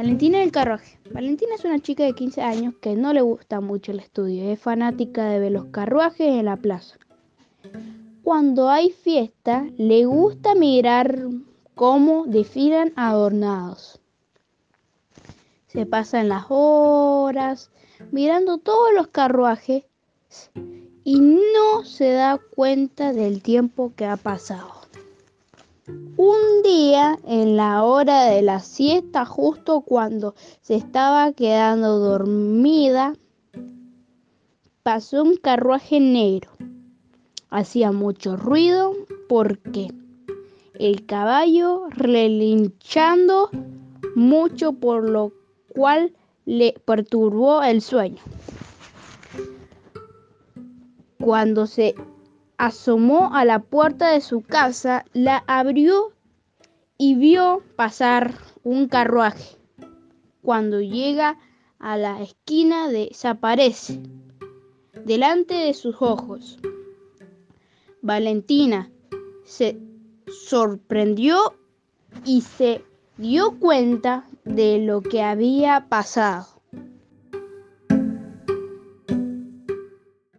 Valentina del carruaje. Valentina es una chica de 15 años que no le gusta mucho el estudio. Es fanática de ver los carruajes en la plaza. Cuando hay fiesta, le gusta mirar cómo desfilan adornados. Se pasan las horas mirando todos los carruajes y no se da cuenta del tiempo que ha pasado. Un día, en la hora de la siesta, justo cuando se estaba quedando dormida, pasó un carruaje negro. Hacía mucho ruido porque el caballo relinchando mucho por lo cual le perturbó el sueño. Cuando se asomó a la puerta de su casa, la abrió y vio pasar un carruaje. Cuando llega a la esquina desaparece delante de sus ojos. Valentina se sorprendió y se dio cuenta de lo que había pasado.